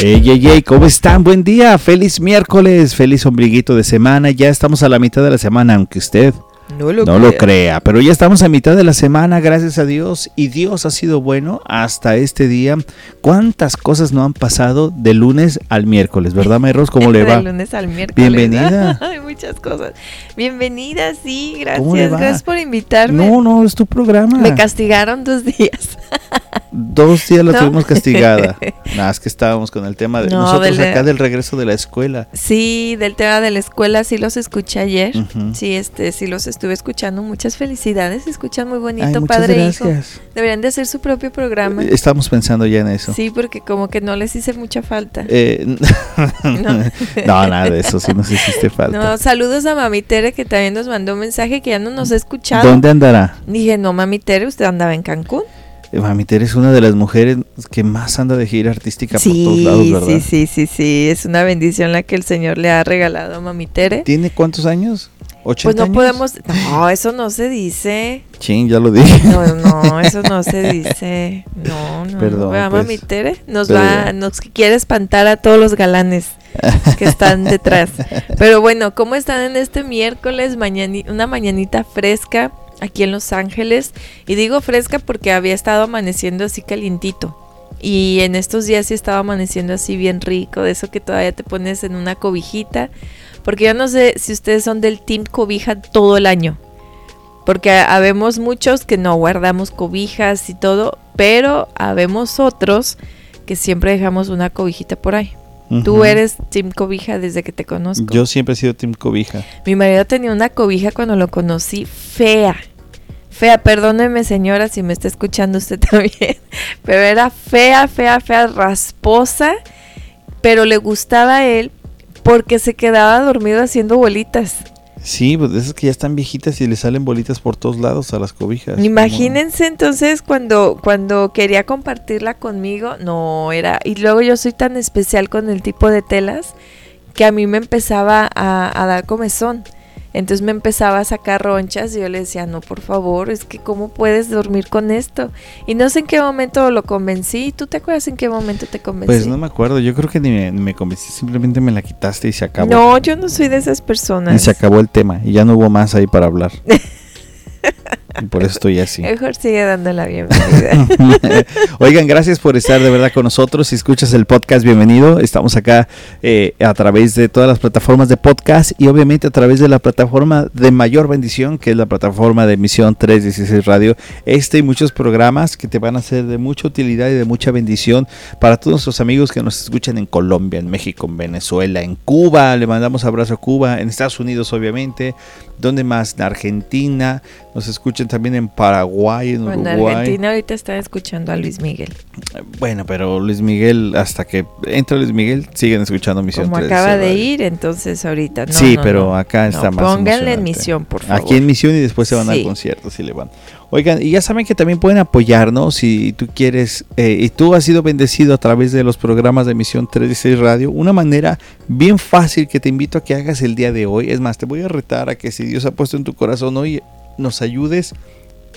Hey, hey, hey, ¿cómo están? Buen día, feliz miércoles, feliz ombliguito de semana. Ya estamos a la mitad de la semana, aunque usted No lo, no crea. lo crea, pero ya estamos a mitad de la semana, gracias a Dios, y Dios ha sido bueno hasta este día. ¿Cuántas cosas no han pasado de lunes al miércoles, verdad, Mayros? ¿Cómo le va? De lunes al miércoles. Bienvenida. Hay muchas cosas. Bienvenida, sí, ¿Cómo le gracias. Gracias por invitarme. No, no, es tu programa. Me castigaron dos días. Dos días la ¿No? tuvimos castigada. Nada, es que estábamos con el tema de No, nosotros del- acá del regreso de la escuela. Sí, del tema de la escuela sí los escuché ayer. Sí, este, sí los estuve escuchando. Muchas felicidades. Se escuchan muy bonito, Ay, padre e hijo. gracias. Deberían de hacer su propio programa. Eh, Estamos pensando ya en eso. Sí, porque como que no les hice mucha falta. Eh, No. no. nada de eso, sí nos hiciste falta. No, saludos a Mami Tere que también nos mandó un mensaje que ya no nos ha escuchado. ¿Dónde andará? Dije, no, Mami Tere, usted andaba en Cancún. Eh, Mami Tere es una de las mujeres que más anda de gira artística por todos lados, ¿verdad? sí, sí, sí, sí. Es una bendición la que el Señor le ha regalado a Mami Tere. ¿Tiene cuántos años? ¿80 Pues no años? podemos. No, eso no se dice. Chin, ya lo dije. No, no, eso no se dice. No, no. Perdón, ¿Verdad, pues. Mami Tere? Nos va, nos quiere espantar a todos los galanes que están detrás. Pero bueno, ¿cómo están en este miércoles? Mañani- una mañanita fresca aquí en Los Ángeles. Y digo fresca porque había estado amaneciendo así calientito. Y en estos días sí estaba amaneciendo así bien rico, de eso que todavía te pones en una cobijita. Porque yo no sé si ustedes son del team cobija todo el año. Porque habemos muchos que no guardamos cobijas y todo, pero habemos otros que siempre dejamos una cobijita por ahí. Tú eres team cobija desde que te conozco. Yo siempre he sido Team Cobija. Mi marido tenía una cobija cuando lo conocí fea. Fea, perdóneme señora si me está escuchando usted también. Pero era fea, fea, fea, rasposa. Pero le gustaba a él porque se quedaba dormido haciendo bolitas. Sí, pues de esas que ya están viejitas y le salen bolitas por todos lados a las cobijas. Imagínense entonces cuando, cuando quería compartirla conmigo, no era. Y luego yo soy tan especial con el tipo de telas que a mí me empezaba a, a dar comezón. Entonces me empezaba a sacar ronchas y yo le decía, no, por favor, es que cómo puedes dormir con esto. Y no sé en qué momento lo convencí. ¿Tú te acuerdas en qué momento te convencí? Pues no me acuerdo, yo creo que ni me, ni me convencí, simplemente me la quitaste y se acabó. No, yo no soy de esas personas. Y se acabó el tema y ya no hubo más ahí para hablar. y por eso estoy así. Mejor sigue dando la bienvenida. Oigan, gracias por estar de verdad con nosotros. Si escuchas el podcast, bienvenido. Estamos acá eh, a través de todas las plataformas de podcast y obviamente a través de la plataforma de mayor bendición, que es la plataforma de emisión 316 Radio. Este y muchos programas que te van a ser de mucha utilidad y de mucha bendición para todos nuestros amigos que nos escuchan en Colombia, en México, en Venezuela, en Cuba. Le mandamos abrazo a Cuba, en Estados Unidos, obviamente. ¿Dónde más? En Argentina. Nos escuchan también en Paraguay, en Bueno, Uruguay. en Argentina ahorita están escuchando a Luis Miguel. Bueno, pero Luis Miguel, hasta que entra Luis Miguel, siguen escuchando Misión Como 13 acaba de ir, entonces ahorita no. sí, no, pero no. acá está No, más Pónganle en misión, por favor. Aquí en Misión y después se van al concierto si le van. Oigan, y ya saben que también pueden apoyarnos si tú quieres, eh, y tú has sido bendecido a través de los programas de Misión 36 Radio. Una manera bien fácil que te invito a que hagas el día de hoy. Es más, te voy a retar a que si Dios ha puesto en tu corazón hoy, nos ayudes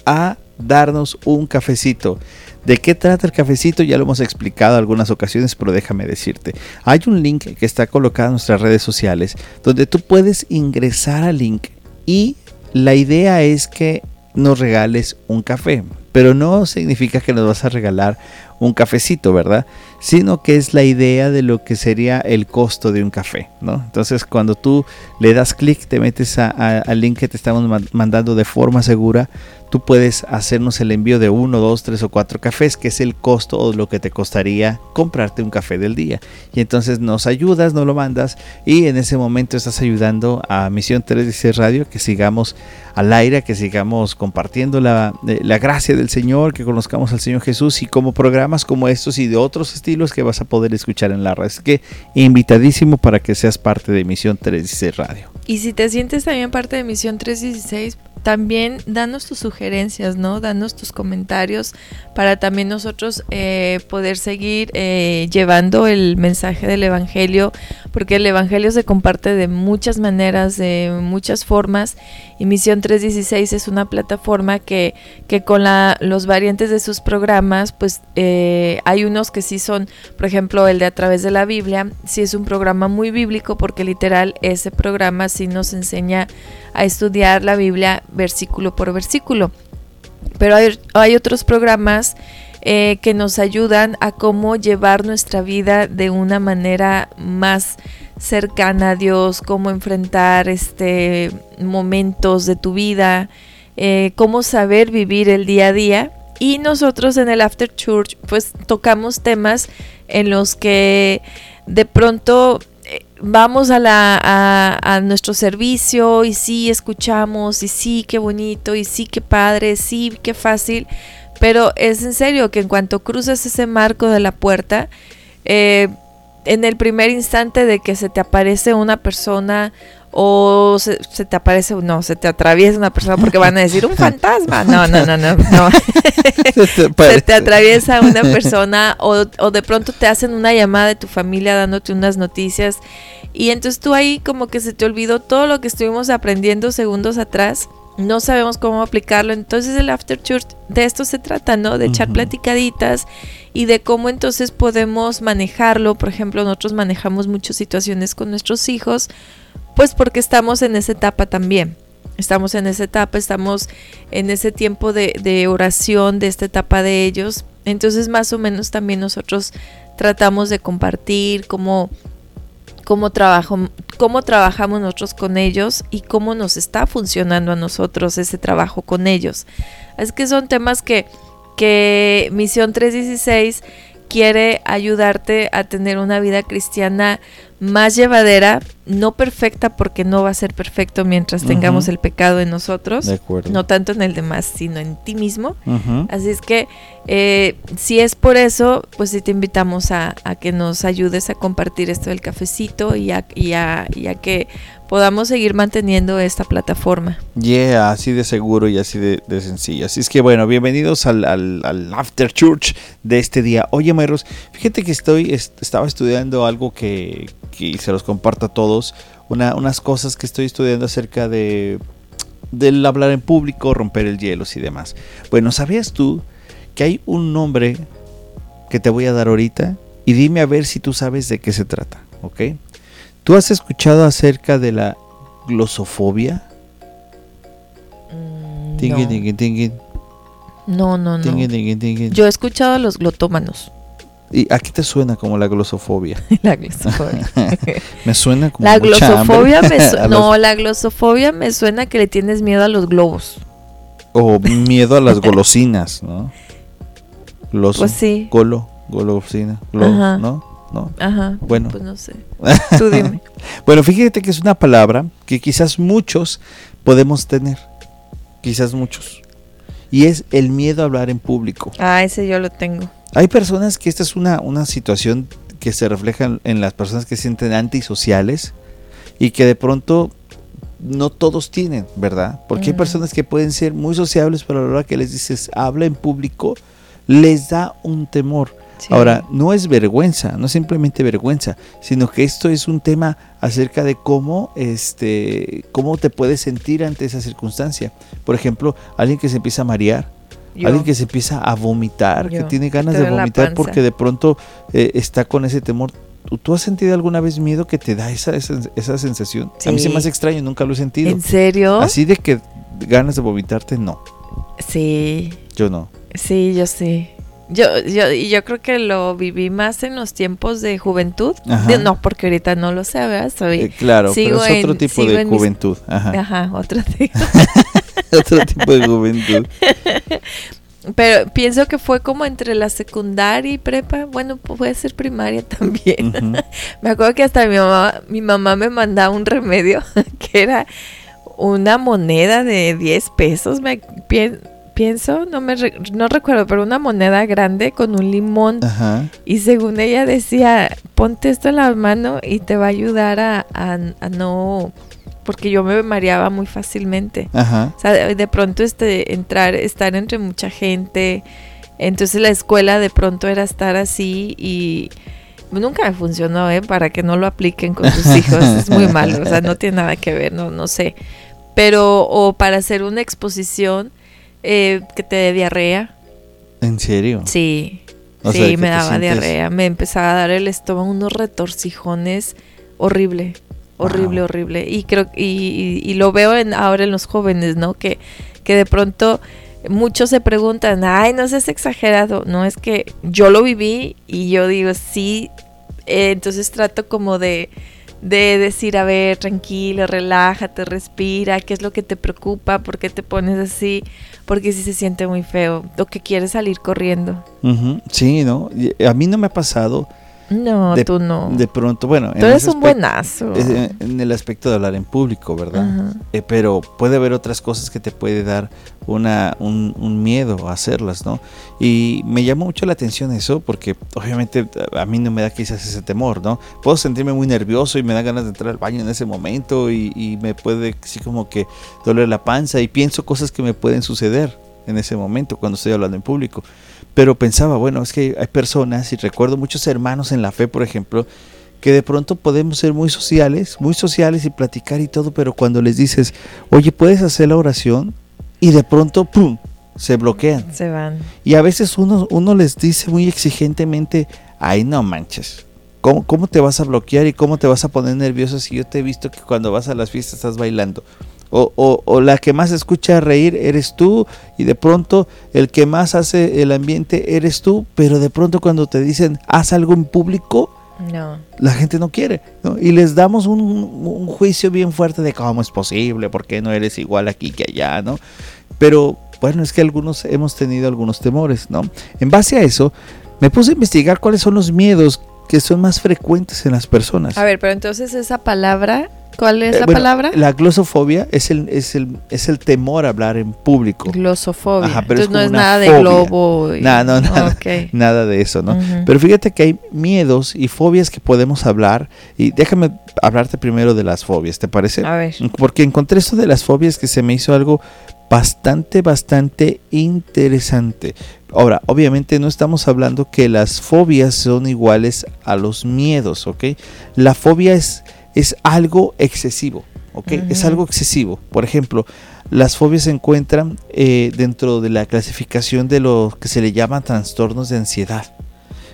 a darnos un cafecito. ¿De qué trata el cafecito? Ya lo hemos explicado algunas ocasiones, pero déjame decirte. Hay un link que está colocado en nuestras redes sociales donde tú puedes ingresar al link y la idea es que nos regales un café. Pero no significa que nos vas a regalar un cafecito, ¿verdad? Sino que es la idea de lo que sería el costo de un café, ¿no? Entonces cuando tú le das clic, te metes al link que te estamos man- mandando de forma segura, tú puedes hacernos el envío de uno, dos, tres o cuatro cafés, que es el costo o lo que te costaría comprarte un café del día. Y entonces nos ayudas, nos lo mandas y en ese momento estás ayudando a Misión 316 Radio que sigamos al aire, que sigamos compartiendo la, eh, la gracia del Señor, que conozcamos al Señor Jesús y como programas como estos y de otros estilos que vas a poder escuchar en la red. Así que invitadísimo para que seas parte de Misión 316 Radio. Y si te sientes también parte de Misión 316, también danos tus sugerencias, ¿no? Danos tus comentarios para también nosotros eh, poder seguir eh, llevando el mensaje del Evangelio porque el Evangelio se comparte de muchas maneras, de muchas formas, y Misión 316 es una plataforma que, que con la, los variantes de sus programas, pues eh, hay unos que sí son, por ejemplo, el de A través de la Biblia, sí es un programa muy bíblico, porque literal ese programa sí nos enseña a estudiar la Biblia versículo por versículo. Pero hay, otros programas eh, que nos ayudan a cómo llevar nuestra vida de una manera más cercana a Dios, cómo enfrentar este momentos de tu vida, eh, cómo saber vivir el día a día. Y nosotros en el After Church pues tocamos temas en los que de pronto vamos a, la, a, a, nuestro servicio y sí escuchamos y sí, qué bonito y sí, qué padre, sí, qué fácil, pero es en serio que en cuanto cruzas ese marco de la puerta, eh, en el primer instante de que se te aparece una persona o se, te aparece, no, se te atraviesa una persona porque van a decir un fantasma. No, no, no, no. no. se, te atraviesa una persona o, o de pronto te hacen una llamada de tu familia dándote unas noticias y entonces tú ahí como que se te olvidó todo lo que estuvimos aprendiendo segundos atrás no sabemos cómo aplicarlo. Entonces el After Church de esto se trata, ¿no? De echar platicaditas y de cómo entonces podemos manejarlo. Por ejemplo, nosotros manejamos muchas situaciones con nuestros hijos, pues porque estamos en esa etapa también. Estamos en esa etapa, estamos en ese tiempo de, de oración, de esta etapa de ellos. Entonces más o menos también nosotros tratamos de compartir cómo cómo, trabajo, cómo trabajamos nosotros con ellos y cómo nos está funcionando a nosotros ese trabajo con ellos. Es que son temas que, que Misión 316 quiere ayudarte a tener una vida cristiana más llevadera, no perfecta porque no va a ser perfecto mientras tengamos el pecado en nosotros, no tanto en el demás, sino en ti mismo. Así es que eh, si es por eso, pues sí te invitamos a, que nos ayudes a compartir esto del cafecito y a, y a, y a que podamos seguir manteniendo esta plataforma. Yeah, así de seguro y así de, sencillo. Así es que bueno, bienvenidos al, al, After Church de este día. Oye, Mayros, fíjate que estoy, estaba estudiando algo que, que se los comparto a todos. Una, unas cosas que estoy estudiando acerca de del hablar en público, romper el hielo y demás. Bueno, ¿sabías tú que hay un nombre que te voy a dar ahorita? Y dime a ver si tú sabes de qué se trata, ¿ok? ¿Tú has escuchado acerca de la glosofobia? Mm, no. no, no, no. Yo he escuchado a los glotómanos. ¿Y a qué te suena como la glosofobia? la glosofobia. me suena como La glosofobia me No, la glosofobia me suena que le tienes miedo a los globos. O miedo a las golosinas, ¿no? Gloso, pues sí. Golo, golosina, ¿no? ¿no? Ajá. Bueno. Pues no sé. Tú dime. bueno, fíjate que es una palabra que quizás muchos podemos tener. Quizás muchos. Y es el miedo a hablar en público. Ah, ese yo lo tengo. Hay personas que esta es una, una situación que se refleja en las personas que se sienten antisociales y que de pronto no todos tienen, ¿verdad? Porque hay personas que pueden ser muy sociables, pero a la hora que les dices habla en público, les da un temor. Ahora, no es vergüenza, no es simplemente vergüenza, sino que esto es un tema acerca de cómo, este, cómo te puedes sentir ante esa circunstancia. Por ejemplo, alguien que se empieza a marear, alguien que se empieza a vomitar, que tiene ganas de vomitar porque de pronto eh, está con ese temor. ¿Tú has sentido alguna vez miedo que te da esa, esa, sensación? A mí se me hace extraño, nunca lo he sentido. ¿En serio? Así de que ganas de vomitarte, no. Sí. Yo no. Sí, yo sí. Yo, yo, yo creo que lo viví más en los tiempos de juventud. no, porque ahorita no lo sé, ¿verdad? Soy, eh, claro, pero es otro tipo de juventud. Ajá. Ajá, otro tipo. otro tipo de juventud. Pero pienso que fue como entre la secundaria y prepa. Bueno, puede ser primaria también. me acuerdo que hasta mi mamá, mi mamá me mandaba un remedio que era una moneda de 10 pesos. Me pienso pienso, no me no recuerdo, pero una moneda grande con un limón. Y según ella decía, ponte esto en la mano y te va a ayudar a, a, no porque yo me mareaba muy fácilmente. O sea, de, pronto este entrar, estar entre mucha gente. Entonces la escuela de pronto era estar así y, nunca me funcionó, ¿eh? Para que no lo apliquen con sus hijos. es muy malo, o sea, no tiene nada que ver, no, no sé. Pero, o para hacer una exposición eh, que te dé diarrea. ¿En serio? Sí. sí, me daba diarrea. Me empezaba a dar el estómago unos retorcijones horrible. Horrible, horrible. Y creo y, y, lo veo en, ahora en los jóvenes, ¿no? Que, que de pronto muchos se preguntan, ay, no seas exagerado. No, es que yo lo viví y yo digo, sí. Eh, entonces trato como de, de decir, a ver, tranquilo, relájate, respira, qué es lo que te preocupa, por qué te pones así, porque si se siente muy feo, o que quieres salir corriendo. Sí, ¿no? A mí no me ha pasado no, tú no. De pronto, bueno. Tú eres un buenazo. En el aspecto de hablar en público, ¿verdad? Eh, pero puede haber otras cosas que te puede dar una, un, miedo a hacerlas, ¿no? Y me llamó mucho la atención eso porque obviamente a mí no me da quizás ese temor, ¿no? Puedo sentirme muy nervioso y me da ganas de entrar al baño en ese momento y, y me puede así como que doler la panza y pienso cosas que me pueden suceder en ese momento cuando estoy hablando en público. Pero pensaba, bueno, es que hay personas, y recuerdo muchos hermanos en la fe, por ejemplo, que de pronto podemos ser muy sociales, muy sociales y platicar y todo, pero cuando les dices, oye, ¿puedes hacer la oración? Y de pronto, ¡pum!, se bloquean. Se van. Y a veces uno, uno les dice muy exigentemente, ay, no manches, ¿cómo, ¿cómo te vas a bloquear y cómo te vas a poner nervioso si yo te he visto que cuando vas a las fiestas estás bailando? O, o, la que más escucha reír eres tú y de pronto el que más hace el ambiente eres tú, pero de pronto cuando te dicen haz algo en público, no. la gente no quiere. Y les damos un, un, juicio bien fuerte de cómo es posible, por qué no eres igual aquí que allá, ¿no? Pero bueno, es que algunos hemos tenido algunos temores, ¿no? En base a eso, me puse a investigar cuáles son los miedos que son más frecuentes en las personas. A ver, pero entonces esa palabra ¿Cuál es eh, la palabra? La glosofobia es el, es, el, es el temor a hablar en público. Glosofobia. Entonces no es nada de globo. nada, nada de eso, ¿no? Pero fíjate que hay miedos y fobias que podemos hablar. Y déjame hablarte primero de las fobias, ¿te parece? A ver. Porque encontré esto de las fobias que se me hizo algo bastante, bastante interesante. Ahora, obviamente no estamos hablando que las fobias son iguales a los miedos, ¿ok? La fobia es es algo excesivo, ¿ok? Es algo excesivo. Por ejemplo, las fobias se encuentran eh, dentro de la clasificación de lo que se le llama trastornos de ansiedad.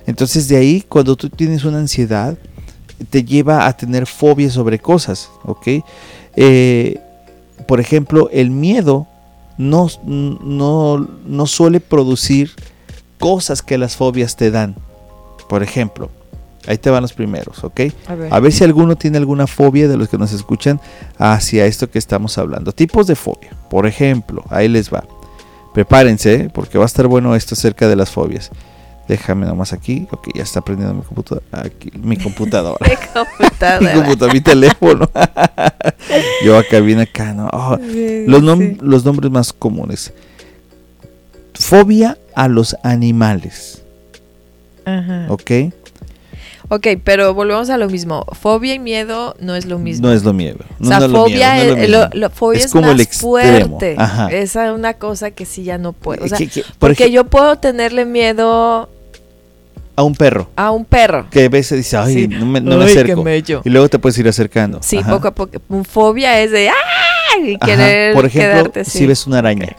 Entonces de ahí, cuando tú tienes una ansiedad, te lleva a tener fobias sobre cosas, ¿ok? Eh, por ejemplo, el miedo no, no, no suele producir cosas que las fobias te dan. Por ejemplo, Ahí te van los primeros, ¿ok? A ver. si alguno tiene alguna fobia de los que nos escuchan hacia esto que estamos hablando. Tipos de fobia. Por ejemplo, ahí les va. Prepárense, ¿eh? porque va a estar bueno esto acerca de las fobias. Déjame nomás aquí. Ok, ya está prendiendo mi computadora. Aquí, mi computadora. mi computadora. mi computadora, mi teléfono. Yo acá vine acá, ¿no? Oh, los, los nombres más comunes. Fobia a los animales. Ajá. ¿Ok? Ok, pero volvemos a lo mismo. Fobia y miedo no es lo mismo. No es lo miedo. o sea, fobia, es, lo, fobia es, como más fuerte. Esa es una cosa que sí ya no puedo. O sea, porque yo puedo tenerle miedo a un perro. A un perro. Que a veces dice, ay, no me, no acerco. Y luego te puedes ir acercando. Sí, poco a poco. Fobia es de, ¡ay! Querer Por ejemplo, si ves una araña.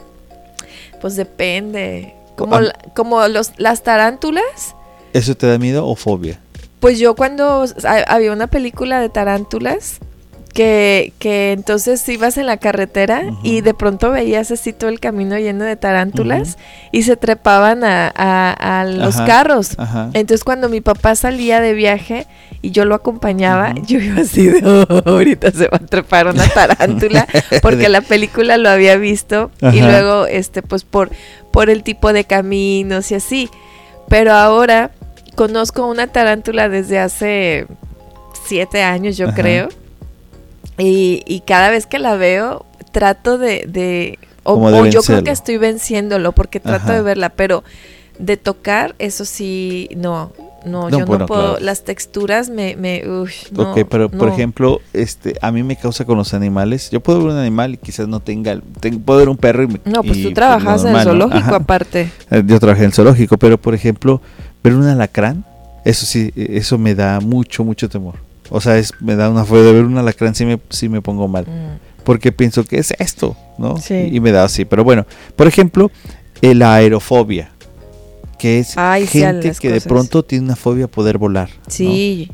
Pues depende. Como, como los, las tarántulas. ¿Eso te da miedo o fobia? Pues yo cuando había una película de tarántulas que, que entonces ibas en la carretera y de pronto veías así todo el camino lleno de tarántulas y se trepaban a, los carros. Entonces cuando mi papá salía de viaje y yo lo acompañaba, yo iba así de, oh, ahorita se va a trepar una tarántula porque la película lo había visto y luego este pues por, por el tipo de caminos y así. Pero ahora conozco una tarántula desde hace siete años, yo creo. Y, cada vez que la veo, trato de... o, yo creo que estoy venciéndolo porque trato de verla, pero de tocar, eso sí, no. No, yo no puedo. Las texturas me. me ok, pero por ejemplo, este, a mí me causa con los animales. Yo puedo ver un animal y quizás no tenga. puedo ver un perro y me, No, pues tú trabajas en el zoológico aparte. Eh, yo trabajé en el zoológico, pero por ejemplo, ver un alacrán Eso sí, eso me da mucho, mucho temor. O sea, es, me da una fobia de ver un alacrán si me, si me pongo mal. Mm. Porque pienso que es esto, ¿no? Sí. Y, y me da así. Pero bueno, por ejemplo, la aerofobia. Que es Ay, gente que de pronto tiene una fobia a poder volar. ¿no? Sí,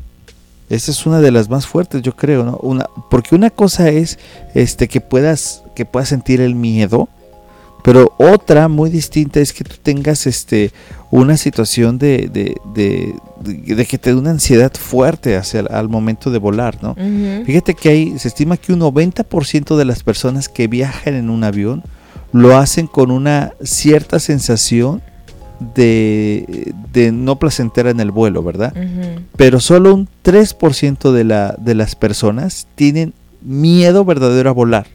Esa es una de las más fuertes, yo creo, ¿no? Una, porque una cosa es este que puedas que puedas sentir el miedo, pero otra muy distinta es que tú tengas este una situación de, de, de, que te dé una ansiedad fuerte hacia el- al momento de volar, ¿no? Fíjate que hay, se estima que un 90% de las personas que viajan en un avión lo hacen con una cierta sensación de, de no placentera en el vuelo, ¿verdad? Pero solo un 3% de, la, de las personas tienen miedo verdadero a volar.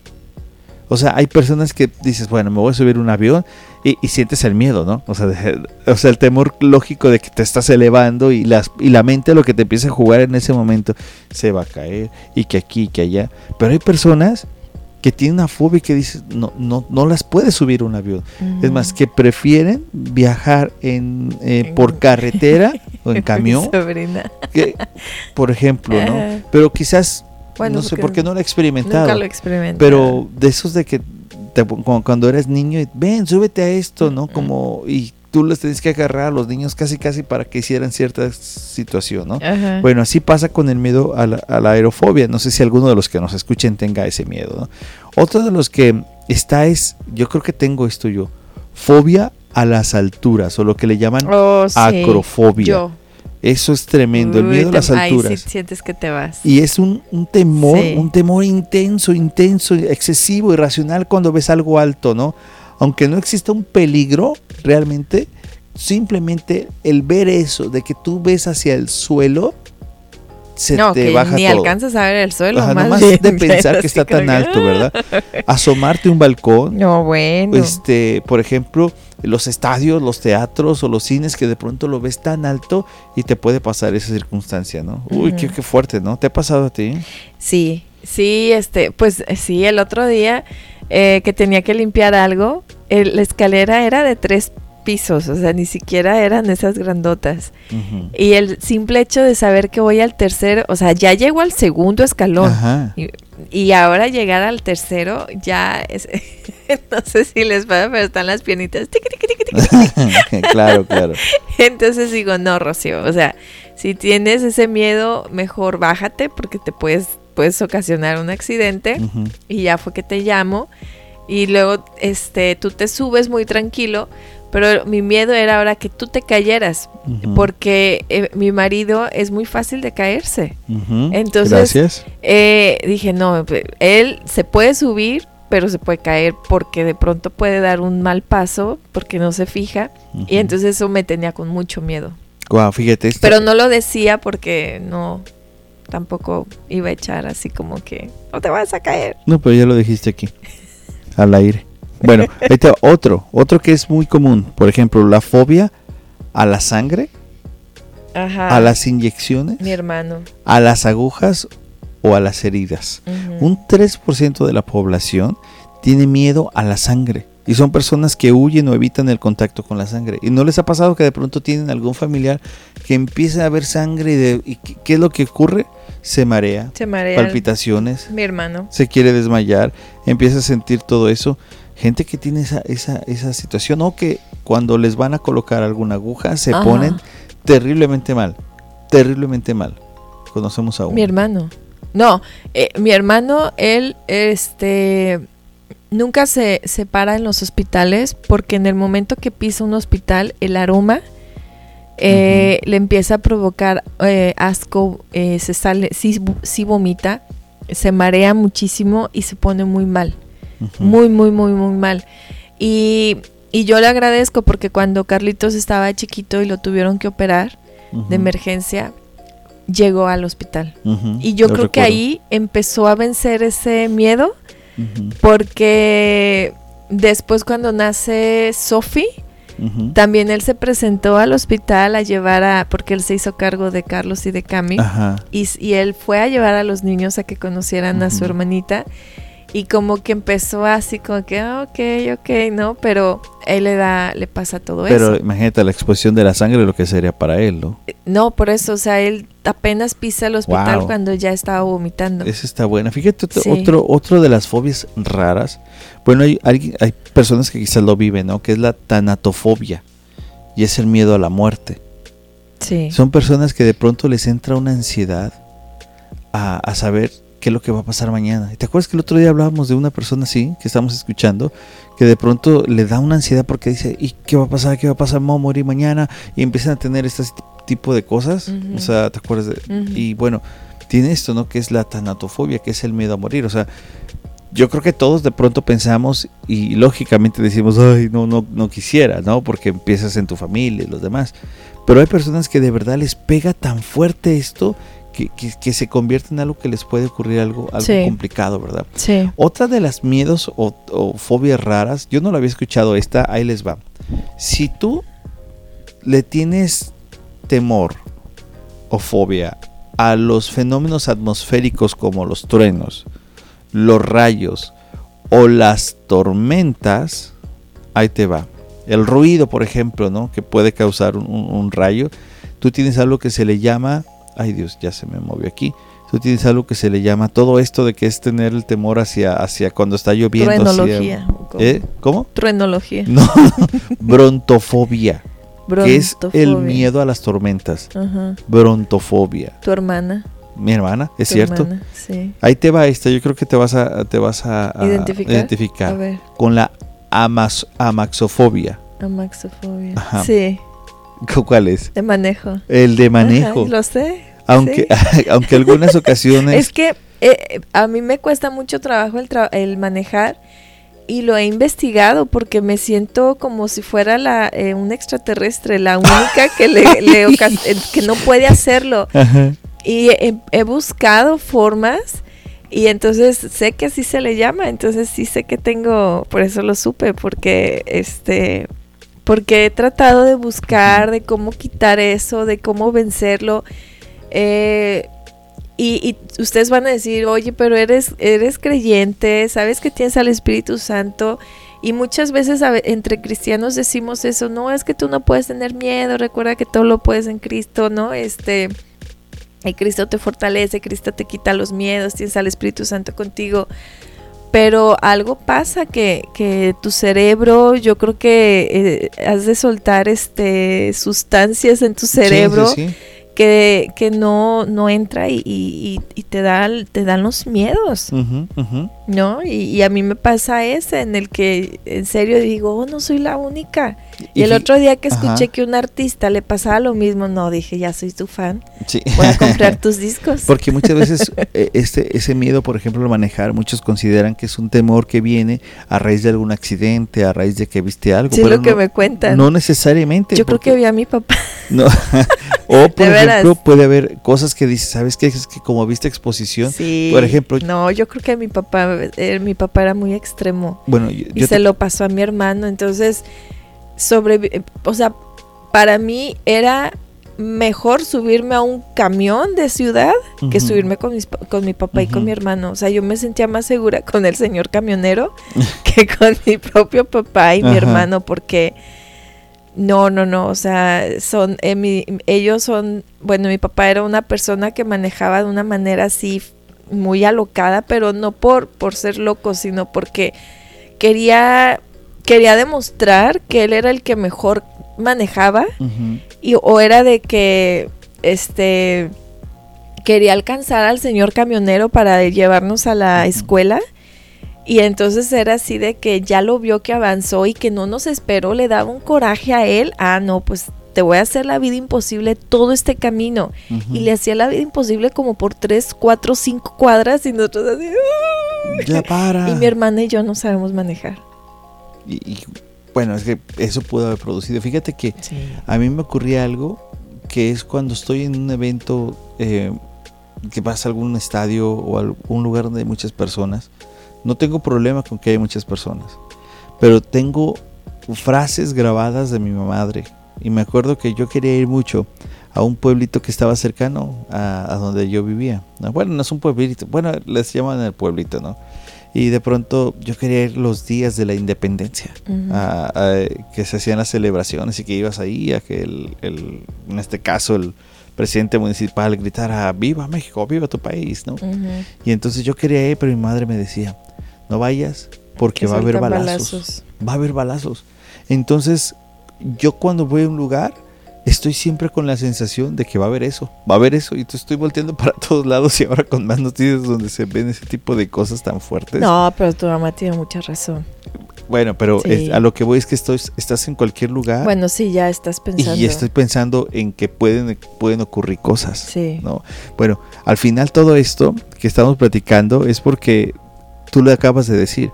O sea, hay personas que dices, bueno, me voy a subir un avión y, y sientes el miedo, ¿no? O sea, de- o sea, el temor lógico de que te estás elevando y, las, y la mente lo que te empieza a jugar en ese momento se va a caer y que aquí y que allá. Pero hay personas que tienen una fobia y que dices, no, no, no las puedes subir un avión. Es más, que prefieren viajar en, eh, por carretera o en camión que, por ejemplo, ¿no? Pero quizás, Bueno, no sé porque por qué no lo he experimentado, Nunca lo experimenté. pero de esos de que te- cu- cuando eres niño, y, ven, súbete a esto, ¿no? Ujú. Como, y tú les tenés que agarrar a los niños casi casi para que hicieran cierta situación, ¿no? Ajá. Bueno, así pasa con el miedo a la, a la aerofobia. No sé si alguno de los que nos escuchen tenga ese miedo. ¿no? Otro de los que está es, yo creo que tengo esto yo, fobia a las alturas o lo que le llaman Oh, sí. acrofobia. Yo. Eso es tremendo, el miedo a las ahí alturas. sí sientes que te vas. Y es un, un temor, Sí. un temor intenso, intenso, excesivo, irracional cuando ves algo alto, ¿no? Aunque no exista un peligro realmente, simplemente el ver eso, de que tú ves hacia el suelo, se no, te que baja ni todo. alcanzas a ver el suelo. Ajá, más nomás bien, de pensar que sí está tan alto, ¿verdad? Asomarte a un balcón, No, bueno. este, por ejemplo, los estadios, los teatros o los cines que de pronto lo ves tan alto y te puede pasar esa circunstancia, ¿no? Uy, qué, fuerte, ¿no? ¿Te ha pasado a ti? Sí, sí, este, pues eh, sí, el otro día eh, que tenía que limpiar algo, el- la escalera era de tres pisos, o sea, ni siquiera eran esas grandotas. Y el simple hecho de saber que voy al tercero, o sea, ya llego al segundo escalón. Ajá. Y, y ahora llegar al tercero ya es, no sé si les pasa, pero están las piernitas. claro, claro. Entonces digo, no, Rocío, o sea, si tienes ese miedo, mejor bájate porque te puedes, puedes ocasionar un accidente. Y ya fue que te llamo. Y luego, este, tú te subes muy tranquilo. Pero mi miedo era ahora que tú te cayeras. Porque eh, mi marido es muy fácil de caerse. Entonces-. Eh, dije, no, él se puede subir, pero se puede caer porque de pronto puede dar un mal paso porque no se fija. Y entonces eso me tenía con mucho miedo. Guau, fíjate esto. Pero no lo decía porque no, tampoco iba a echar así como que, no te vas a caer. No, pero ya lo dijiste aquí. Al aire. Bueno, otro. Otro que es muy común. Por ejemplo, la fobia a la sangre, Ajá. a las inyecciones, Mi hermano. a las agujas o a las heridas. Ujú. Un 3% de la población tiene miedo a la sangre. Y son personas que huyen o evitan el contacto con la sangre. ¿Y no les ha pasado que de pronto tienen algún familiar que empieza a ver sangre y, de- y qué, qué es lo que ocurre? Se marea, Se marea. palpitaciones, Mi hermano. se quiere desmayar, empieza a sentir todo eso. Gente que tiene esa, esa, esa situación o que cuando les van a colocar alguna aguja se Ajá. ponen terriblemente mal, terriblemente mal. Conocemos a uno. Mi hermano. No, eh, mi hermano, él, este, nunca se, se para en los hospitales porque en el momento que pisa un hospital, el aroma eh, le empieza a provocar eh, asco, eh, se sale, sí, sí vomita, se marea muchísimo y se pone muy mal. Muy, muy, muy, muy mal. Y, y yo le agradezco porque cuando Carlitos estaba chiquito y lo tuvieron que operar de emergencia, llegó al hospital. Y yo Lo creo que ahí empezó a vencer ese miedo porque después cuando nace Sophie, también él se presentó al hospital a llevar a, porque él se hizo cargo de Carlos y de Cami, y, y él fue a llevar a los niños a que conocieran a su hermanita. Y como que empezó así como que, ah, ok, ok, ¿no? Pero él le da, le pasa todo eso. Pero imagínate la exposición de la sangre, lo que sería para él, ¿no? No, por eso, o sea, él apenas pisa el hospital Wow. cuando ya estaba vomitando. Esa está buena. Fíjate, otro, Sí. otro, otro de las fobias raras. Bueno, hay, alguien- hay personas que quizás lo viven, ¿no? Que es la tanatofobia. Y es el miedo a la muerte. Sí. Son personas que de pronto les entra una ansiedad a, a saber qué es lo que va a pasar mañana. ¿Y ¿Te acuerdas que el otro día hablábamos de una persona así, que estamos escuchando, que de pronto le da una ansiedad porque dice, ¿y qué va a pasar? ¿Qué va a pasar? ¿Me voy a morir mañana? Y empiezan a tener este tipo de cosas. Ujú. O sea, ¿te acuerdas? De. Y bueno, tiene esto, ¿no? Que es la tanatofobia, que es el miedo a morir. O sea, yo creo que todos de pronto pensamos y lógicamente decimos, ay, no, no, no quisiera, ¿no? Porque empiezas en tu familia y los demás. Pero hay personas que de verdad les pega tan fuerte esto que, que- que se convierte en algo que les puede ocurrir algo, algo Sí. complicado, ¿verdad? Sí. Otra de las miedos o, o fobias raras, yo no la había escuchado esta, ahí les va. Si tú le tienes temor o fobia a los fenómenos atmosféricos como los truenos, los rayos o las tormentas, ahí te va. El ruido, por ejemplo, ¿no? Que puede causar un, un- un rayo. Tú tienes algo que se le llama, ay Dios, ya se me movió aquí. Tú tienes algo que se le llama todo esto de que es tener el temor hacia, hacia cuando está lloviendo. Truenología. ¿Eh? ¿Cómo? Truenología. No, brontofobia, que es el Brontofobia. miedo a las tormentas. Ajá. Brontofobia. Tu hermana. Mi hermana, es tu cierto. hermana, Sí. Ahí te va esta, yo creo que te vas a, te vas a, a ¿Identificar? identificar A ver. con la amas- amaxofobia. Amaxofobia. Ajá. Sí. ¿Cuál es? De manejo. El de manejo. Ajá, lo sé. aunque, sí. aunque algunas ocasiones... Es que eh, a mí me cuesta mucho trabajo el, tra- el manejar y lo he investigado porque me siento como si fuera la eh, un extraterrestre, la única que le, le eh, que no puede hacerlo. Ajá. Y he, he buscado formas y entonces sé que así se le llama, entonces sí sé que tengo, por eso lo supe, porque este porque he tratado de buscar de cómo quitar eso, de cómo vencerlo. eh, y, y ustedes van a decir, oye, pero eres, eres creyente, sabes que tienes al Espíritu Santo. Y muchas veces entre cristianos decimos eso, no, es que tú no puedes tener miedo, recuerda que todo lo puedes en Cristo, ¿no? Este, y Cristo te fortalece, Cristo te quita los miedos, tienes al Espíritu Santo contigo. Pero algo pasa que, que tu cerebro, yo creo que eh, has de soltar este sustancias en tu Sí, sí, cerebro sí. Que, que no, no entra y, y- y te, da, te dan los miedos. ¿no? Y, y a mí me pasa ese en el que en serio digo, oh, no soy la única. Y, el otro día que escuché Ajá. que un artista le pasaba lo mismo, no, dije, ya soy tu fan, Sí. voy a comprar tus discos. Porque muchas veces eh, este, ese miedo, por ejemplo, al manejar, muchos consideran que es un temor que viene a raíz de algún accidente, a raíz de que viste algo. Sí, pero lo que no, me cuentan. no necesariamente. Yo creo que vi a mi papá. No. o por veras. ejemplo, puede haber cosas que dices, ¿sabes qué? Es que como viste exposición, Sí. por ejemplo- No, yo creo que mi papá, eh, mi papá era muy extremo. bueno, yo, y yo se te- lo pasó a mi hermano. Entonces, sobre, o sea, para mí era mejor subirme a un camión de ciudad que subirme con, mis con mi papá y con mi hermano. O sea, yo me sentía más segura con el señor camionero que con mi propio papá y mi hermano porque no, no, no, o sea, son eh, mi- ellos son, bueno, mi papá era una persona que manejaba de una manera así muy alocada, pero no por por ser loco, sino porque quería quería demostrar que él era el que mejor manejaba y o era de que este quería alcanzar al señor camionero para llevarnos a la escuela y entonces era así de que ya lo vio que avanzó y que no nos esperó, le daba un coraje a él, ah no, pues te voy a hacer la vida imposible todo este camino y le hacía la vida imposible como por tres, cuatro, cinco cuadras y nosotros así. Ya para. y mi hermana y yo no sabemos manejar. Y, y, bueno, es que eso pudo haber producido. Fíjate que a mí me ocurría algo que es cuando estoy en un evento eh, que vas a algún estadio o algún lugar donde hay muchas personas. No tengo problema con que haya muchas personas, pero tengo frases grabadas de mi madre. Y me acuerdo que yo quería ir mucho a un pueblito que estaba cercano a, a donde yo vivía. No, Bueno, no es un pueblito, bueno, les llaman el pueblito, ¿no? Y de pronto yo quería ir los días de la independencia, que se hacían las celebraciones y que ibas ahí a que el, el en este caso el presidente municipal gritara, viva México, viva tu país, ¿no? Y entonces yo quería ir, pero mi madre me decía, no vayas porque va a haber balazos. Va a haber balazos. Entonces yo cuando voy a un lugar, estoy siempre con la sensación de que va a haber eso, va a haber eso, y te estoy volteando para todos lados y ahora con más noticias donde se ven ese tipo de cosas tan fuertes. No, pero tu mamá tiene mucha razón. Bueno, pero a lo que voy es que estoy, estás en cualquier lugar. Bueno, sí, ya estás pensando. Y estoy pensando en que pueden, pueden ocurrir cosas. Sí. ¿no? Bueno, al final todo esto que estamos platicando es porque tú lo acabas de decir.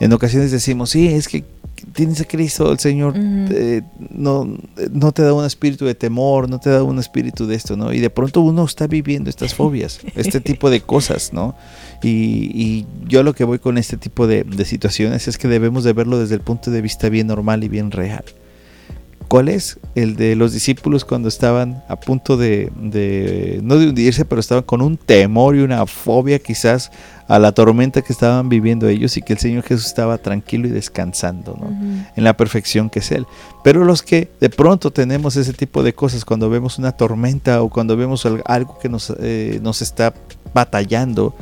En ocasiones decimos, sí, es que tienes a Cristo, el Señor no, no te da un espíritu de temor, no te da un espíritu de esto, ¿no? Y de pronto uno está viviendo estas fobias, este tipo de cosas, ¿no? Y, yo lo que voy con este tipo de, de situaciones es que debemos de verlo desde el punto de vista bien normal y bien real. ¿Cuál es? El de los discípulos cuando estaban a punto de, no de hundirse, pero estaban con un temor y una fobia quizás a la tormenta que estaban viviendo ellos y que el Señor Jesús estaba tranquilo y descansando ¿no? en la perfección que es Él. Pero los que de pronto tenemos ese tipo de cosas, cuando vemos una tormenta o cuando vemos algo que nos, eh, nos está batallando,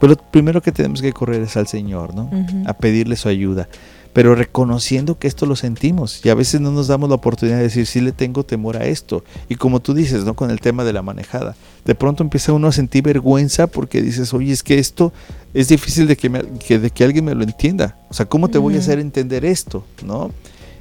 pues lo primero que tenemos que correr es al Señor, ¿no? A pedirle su ayuda pero reconociendo que esto lo sentimos y a veces no nos damos la oportunidad de decir, sí le tengo temor a esto. Y como tú dices, ¿no? Con el tema de la manejada, de pronto empieza uno a sentir vergüenza porque dices, oye, es que esto es difícil de que, de que alguien me lo entienda. O sea, ¿cómo te voy a hacer entender esto? ¿No?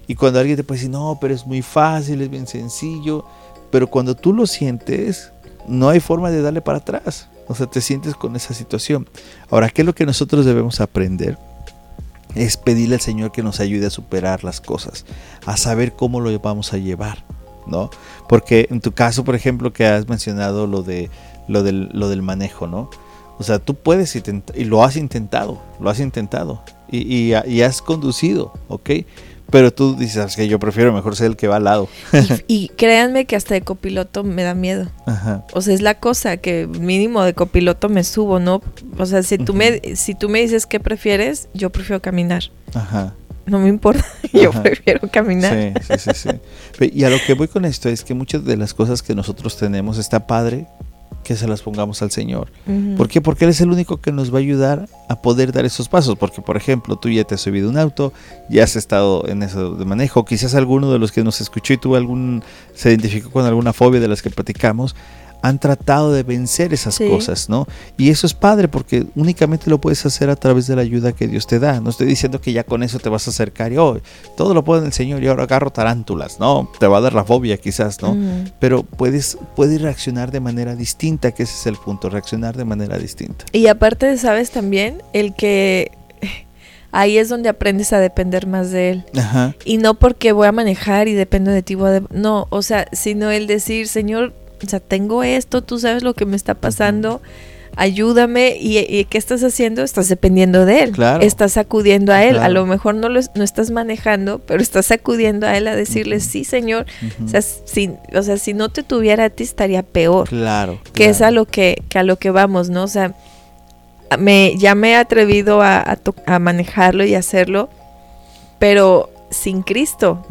Y cuando alguien te puede decir, no, pero es muy fácil, es bien sencillo, pero cuando tú lo sientes, no hay forma de darle para atrás. O sea, te sientes con esa situación. Ahora, ¿qué es lo que nosotros debemos aprender? Es pedirle al Señor que nos ayude a superar las cosas, a saber cómo lo vamos a llevar, ¿no? Porque en tu caso, por ejemplo, que has mencionado lo de lo del, lo del manejo, ¿no? O sea, tú puedes y lo has intentado, lo has intentado y, y has conducido, ¿ok? Pero tú dices que yo prefiero mejor ser el que va al lado. y, créanme que hasta de copiloto me da miedo. Ajá. O sea, es la cosa que mínimo de copiloto me subo, ¿no? O sea, si tú, me, si tú me dices qué prefieres, yo prefiero caminar. Ajá. No me importa, yo prefiero caminar. Sí, sí, sí, sí. Y a lo que voy con esto es que muchas de las cosas que nosotros tenemos está padre, que se las pongamos al Señor. ¿Por qué? Porque Él es el único que nos va a ayudar a poder dar esos pasos. Porque, por ejemplo, tú ya te has subido un auto, ya has estado en eso de manejo. Quizás alguno de los que nos escuchó y tuvo algún, se identificó con alguna fobia de las que platicamos han tratado de vencer esas cosas, ¿no? Y eso es padre porque únicamente lo puedes hacer a través de la ayuda que Dios te da. No estoy diciendo que ya con eso te vas a acercar y oh, todo lo puede el Señor y ahora agarro tarántulas, ¿no? Te va a dar la fobia quizás, ¿no? Pero puedes, puedes reaccionar de manera distinta, que ese es el punto, reaccionar de manera distinta. Y aparte, sabes también, el que ahí es donde aprendes a depender más de él. Ajá. Y no porque voy a manejar y dependo de ti, voy no, o sea, sino el decir, Señor, o sea, tengo esto, tú sabes lo que me está pasando, ayúdame. ¿Y, qué estás haciendo? Estás dependiendo de él. Estás acudiendo a él. A lo mejor no lo no estás manejando, pero estás acudiendo a él a decirle, sí, Señor. o, sea, si, o sea, si no te tuviera a ti, estaría peor. Claro. Que es a lo que, a lo que vamos, ¿no? O sea, me, ya me he atrevido a, a, manejarlo y hacerlo, pero sin Cristo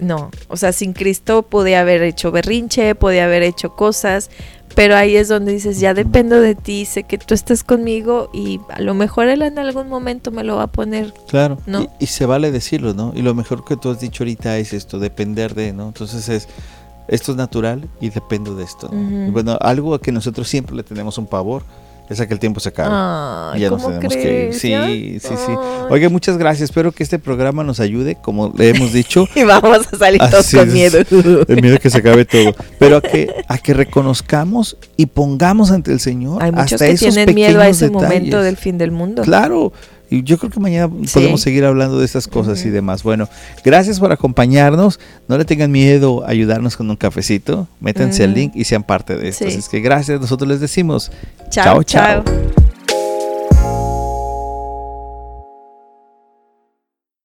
no, o sea, sin Cristo podía haber hecho berrinche, podía haber hecho cosas, pero ahí es donde dices, ya dependo de ti, sé que tú estás conmigo y a lo mejor él en algún momento me lo va a poner. Claro, ¿no? y, se vale decirlo, ¿no? Y lo mejor que tú has dicho ahorita es esto, depender de, ¿no? Entonces es, esto es natural y dependo de esto. bueno, algo a que nosotros siempre le tenemos un pavor es a que el tiempo se acabe. y ya nos tenemos que ir. Sí, sí, sí. Oiga, muchas gracias. Espero que este programa nos ayude, como le hemos dicho. y vamos a salir todos con miedo. El miedo que se acabe todo. Pero a que, a que reconozcamos y pongamos ante el Señor. Hay muchos que tienen miedo a ese momento del fin del mundo. Claro. Y yo creo que mañana podemos seguir hablando de estas cosas y demás. Bueno, gracias por acompañarnos. No le tengan miedo a ayudarnos con un cafecito. Métanse al link y sean parte de esto. Así es que gracias. Nosotros les decimos chao. chao. chao.